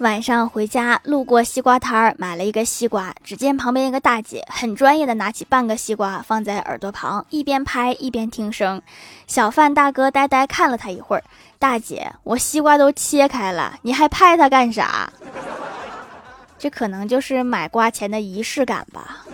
晚上回家路过西瓜摊儿买了一个西瓜只见旁边一个大姐很专业的拿起半个西瓜放在耳朵旁一边拍一边听声小贩大哥呆呆看了她一会儿大姐我西瓜都切开了你还拍它干啥？这可能就是买瓜前的仪式感吧。